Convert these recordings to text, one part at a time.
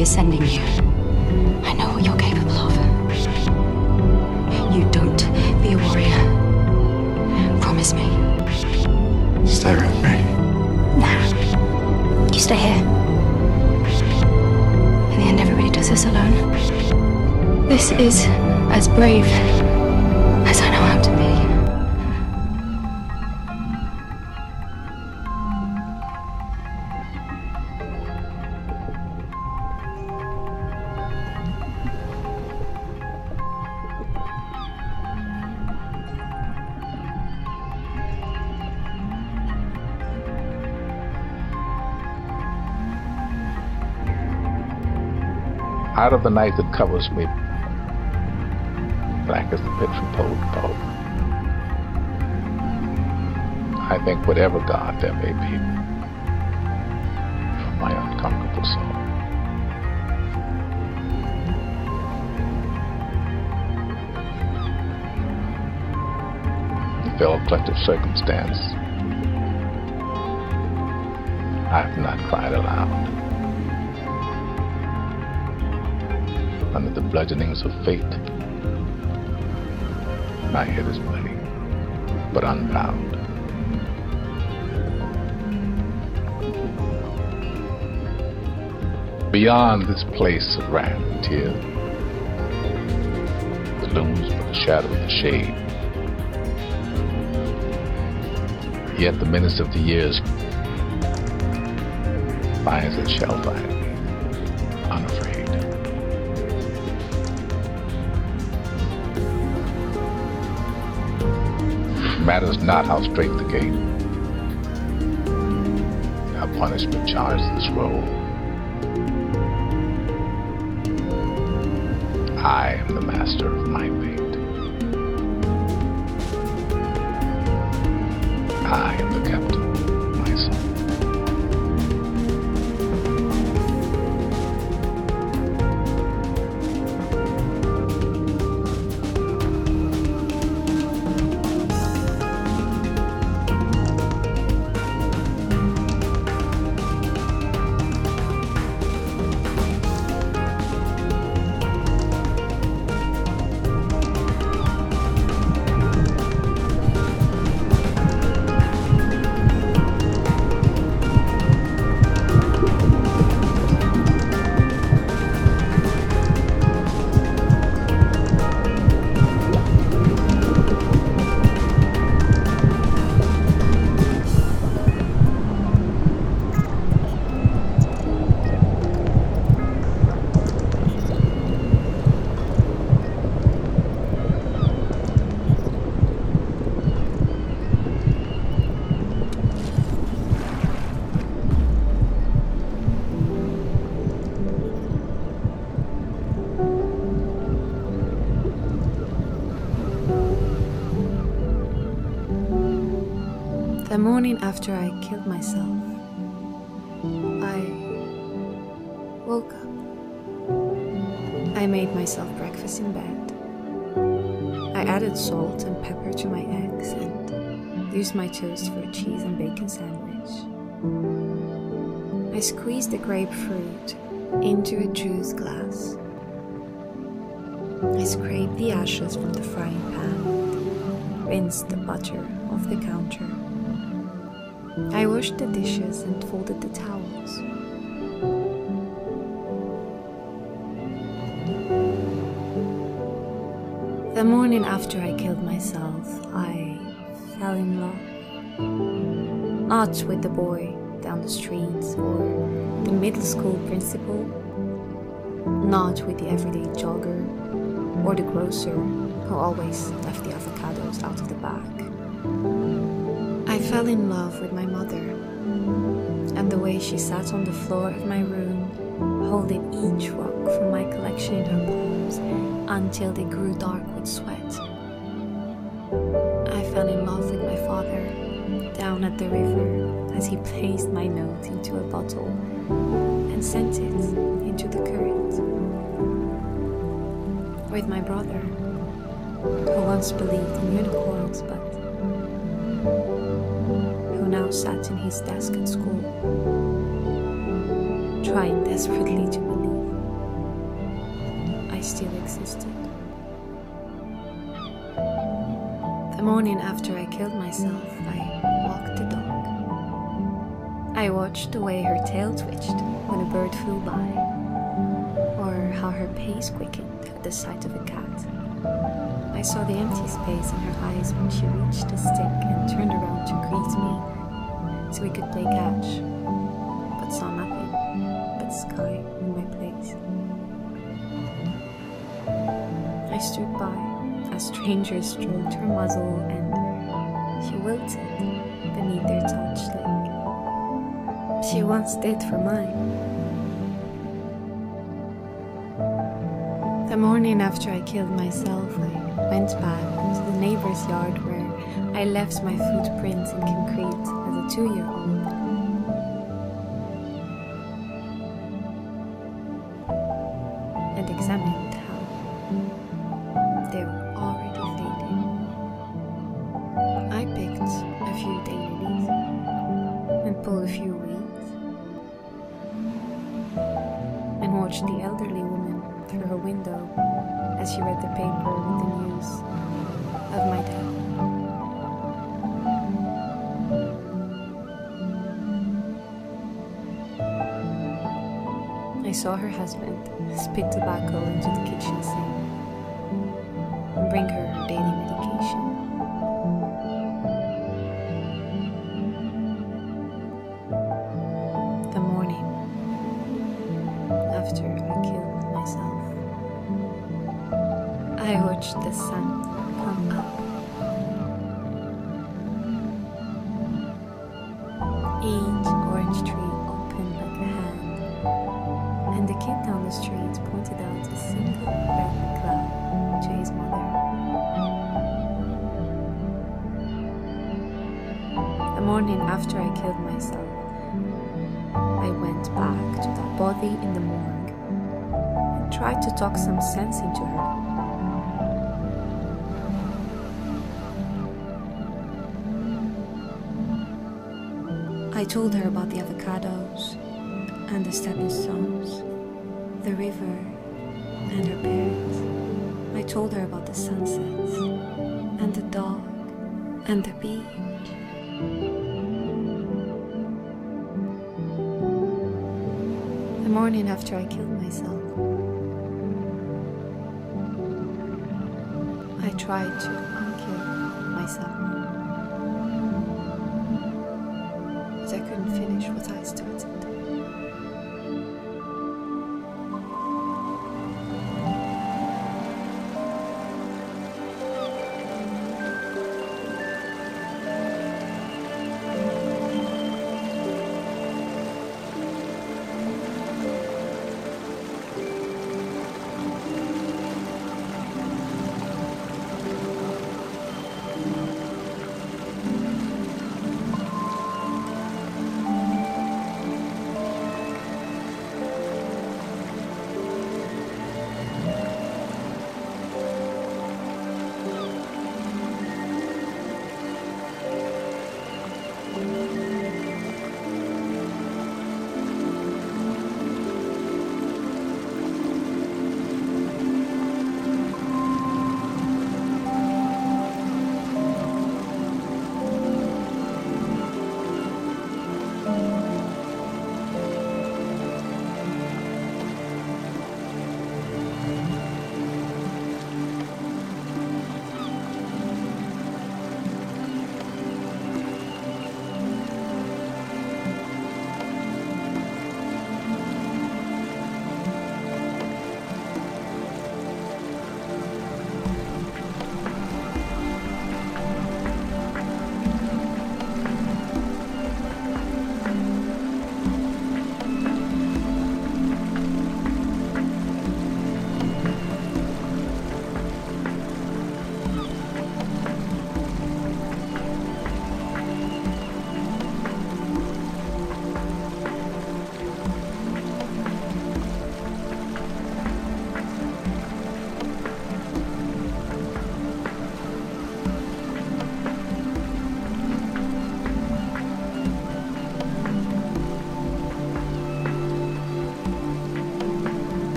out sending You I know what you're capable of. you don't be a warrior. Promise me. Stay with me. Nah. You stay here. In the night that covers me, black as the pit from pole to pole. I think whatever God there may be for my uncomfortable soul. The fell collective circumstance. I have not cried aloud. The bludgeonings of fate. My head is bloody, but unbound. Beyond this place of wrath and tears, the looms but the shadow of the shade. Yet the menace of the years finds it shall find matters not how straight the gate, how punishment charged this road. I am the master of my fate. I am the captain morning after I killed myself, I woke up. I made myself breakfast in bed. I added salt and pepper to my eggs and used my toast for a cheese and bacon sandwich. I squeezed the grapefruit into a juice glass. I scraped the ashes from the frying pan, rinsed the butter off the counter. I washed the dishes and folded the towels. The morning after I killed myself, I fell in love. Not with the boy down the street or the middle school principal, not with the everyday jogger or the grocer who always left the avocados out of the bag. I fell in love with my mother and the way she sat on the floor of my room, holding each rock from my collection in her palms until they grew dark with sweat. I fell in love with my father down at the river as he placed my note into a bottle and sent it into the current. With my brother, who once believed in unicorns but sat in his desk at school, trying desperately to believe I still existed. The morning after I killed myself, I walked the dog. I watched the way her tail twitched when a bird flew by, or how her pace quickened at the sight of a cat. I saw the empty space in her eyes when she reached a stick and turned around to greet me so we could play catch, but saw nothing but sky in my place. I stood by as strangers stroked her muzzle and she wilted beneath their touch like she once did for mine. The morning after I killed myself, I went back to the neighbor's yard where I left my footprints in concrete a two year old. Told her about the avocados and the stepping stones, the river and her parents. I told her about the sunsets and the dog and the beach. The morning after I killed myself, I tried to unkill myself. Couldn't finish what I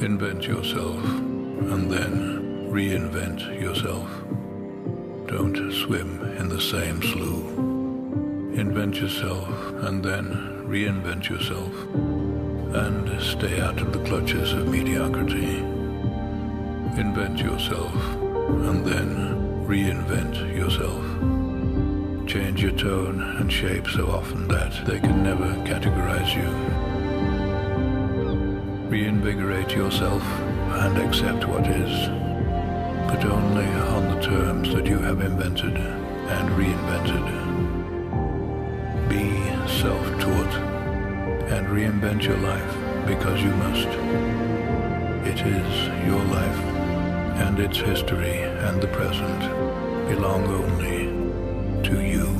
Invent yourself and then reinvent yourself. Don't swim in the same slough. Invent yourself and then reinvent yourself and stay out of the clutches of mediocrity. Invent yourself and then reinvent yourself. Change your tone and shape so often that they can never categorize you. Reinvigorate yourself and accept what is, but only on the terms that you have invented and reinvented. Be self-taught and reinvent your life because you must. It is your life and its history and the present belong only to you.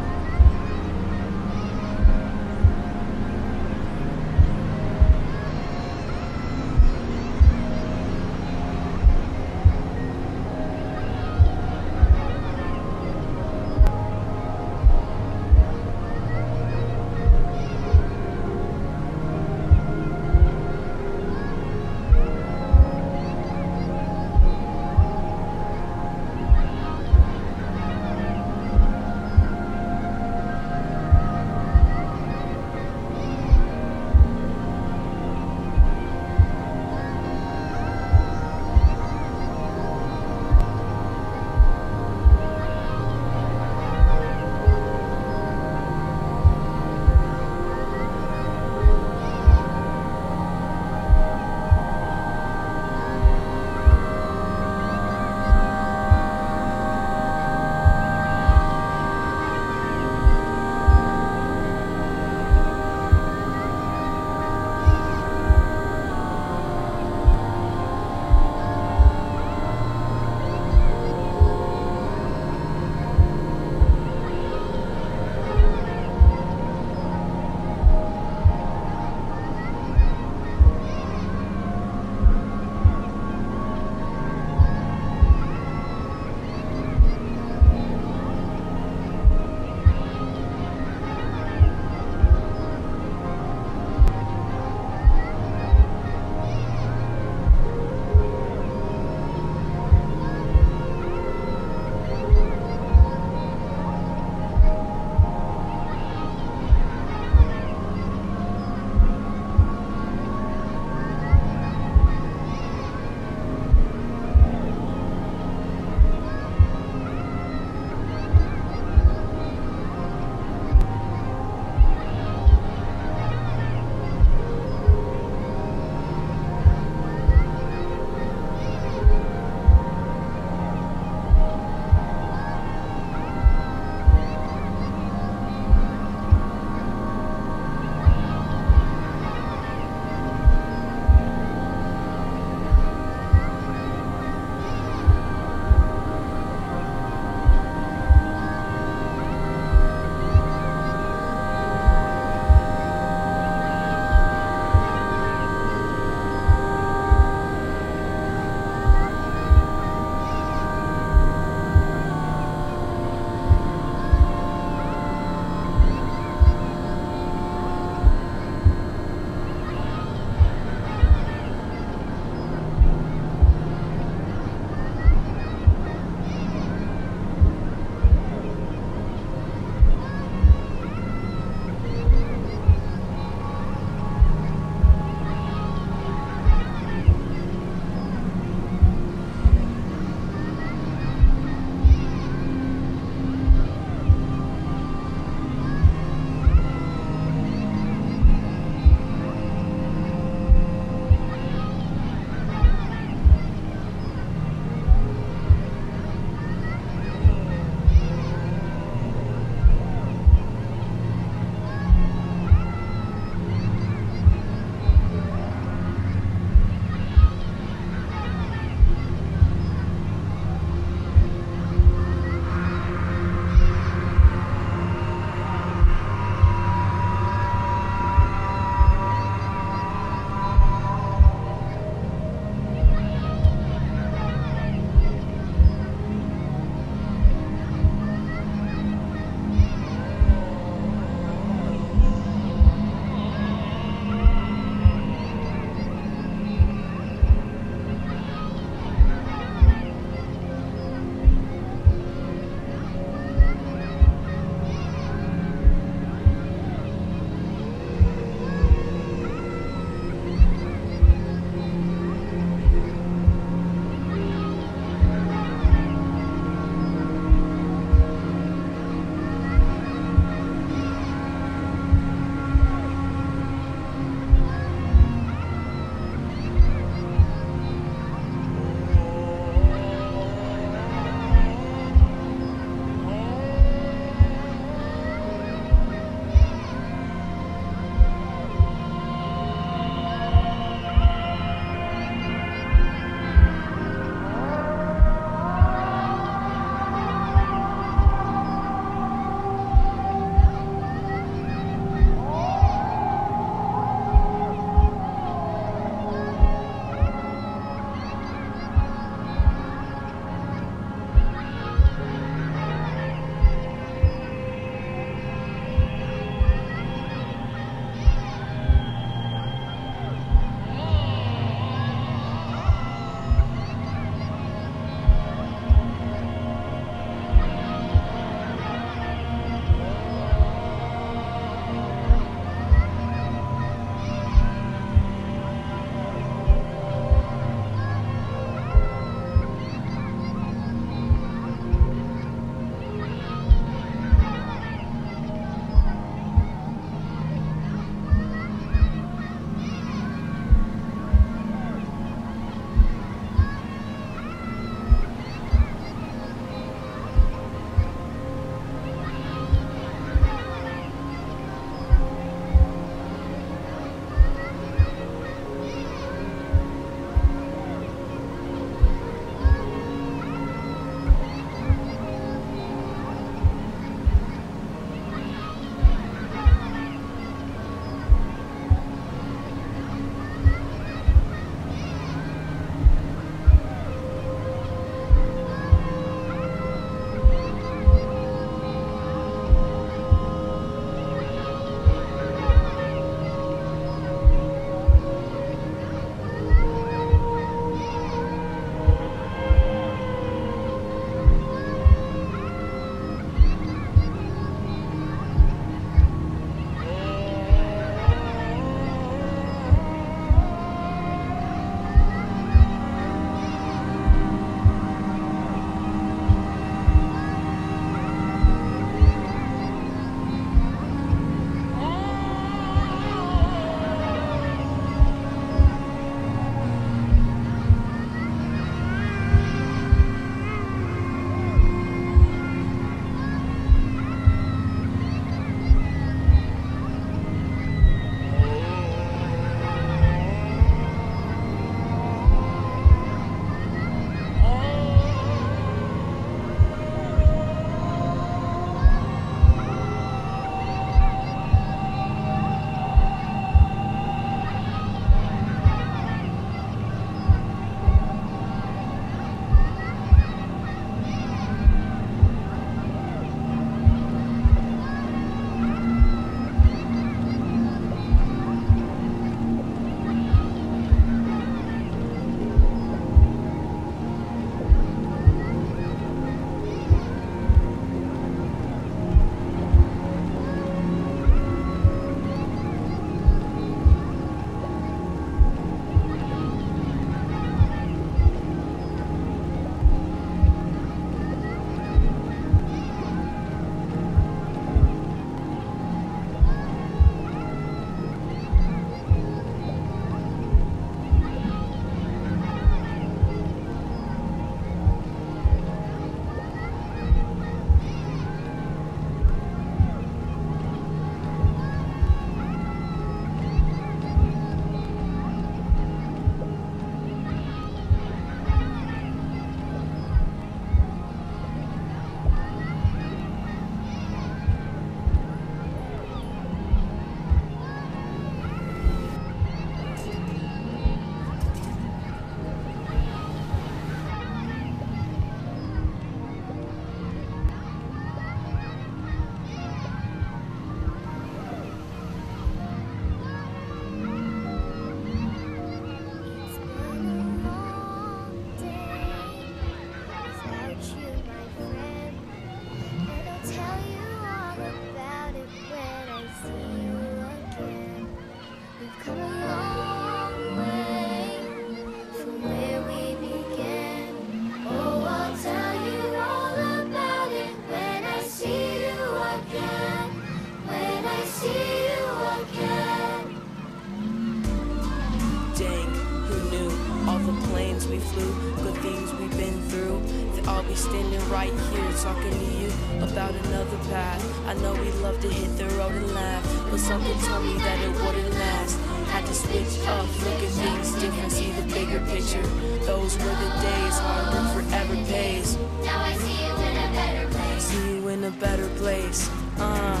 Switch up, look at things different, see the bigger picture. Those were the days, hard work forever pays. Now I see you in a better place. See you in a better place. Uh.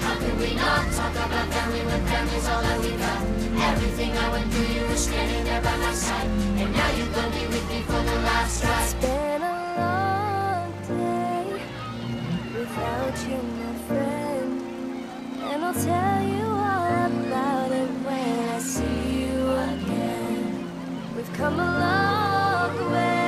How could we not talk about family when family's all that we got? Everything I went through, you were standing there by my side. And now you're gonna be with me for the last ride. It's been a long day without you, my friend. And I'll tell you I see you again. We've come a long way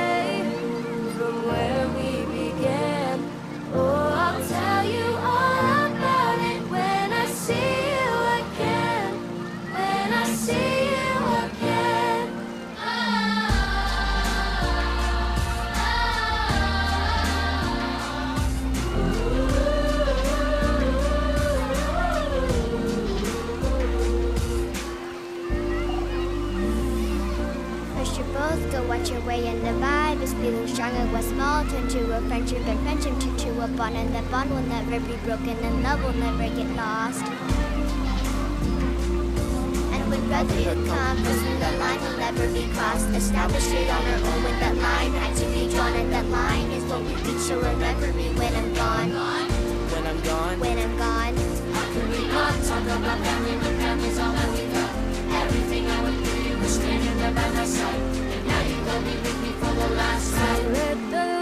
and the vibe is feeling stronger. What's small turn to a friendship and friendship turn to a bond and that bond will never be broken and love will never get lost. And when brotherhood comes, the line will never be crossed. Establish it on our own with that line had to be drawn and that line is what we reach. So remember me when I'm gone. When I'm gone, When I'm gone. How could we not talk about family when family's all that we got? Everything I went through, you were standing there by my side. And now you're gonna be with me for the last ride.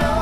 alone.